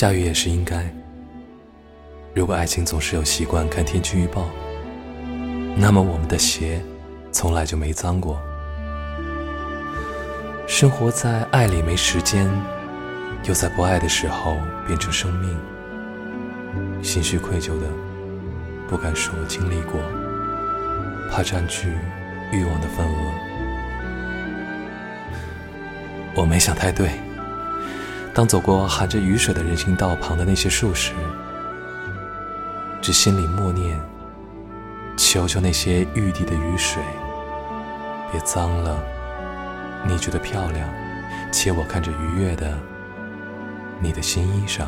下雨也是应该。如果爱情总是有习惯看天气预报，那么我们的鞋从来就没脏过。生活在爱里没时间，又在不爱的时候变成生命，心虚愧疚的不敢说经历过，怕占据欲望的份额。我没想太对。当走过含着雨水的人行道旁的那些树时，只心里默念：求求那些玉滴的雨水，别脏了你觉得漂亮且我看着愉悦的你的新衣裳。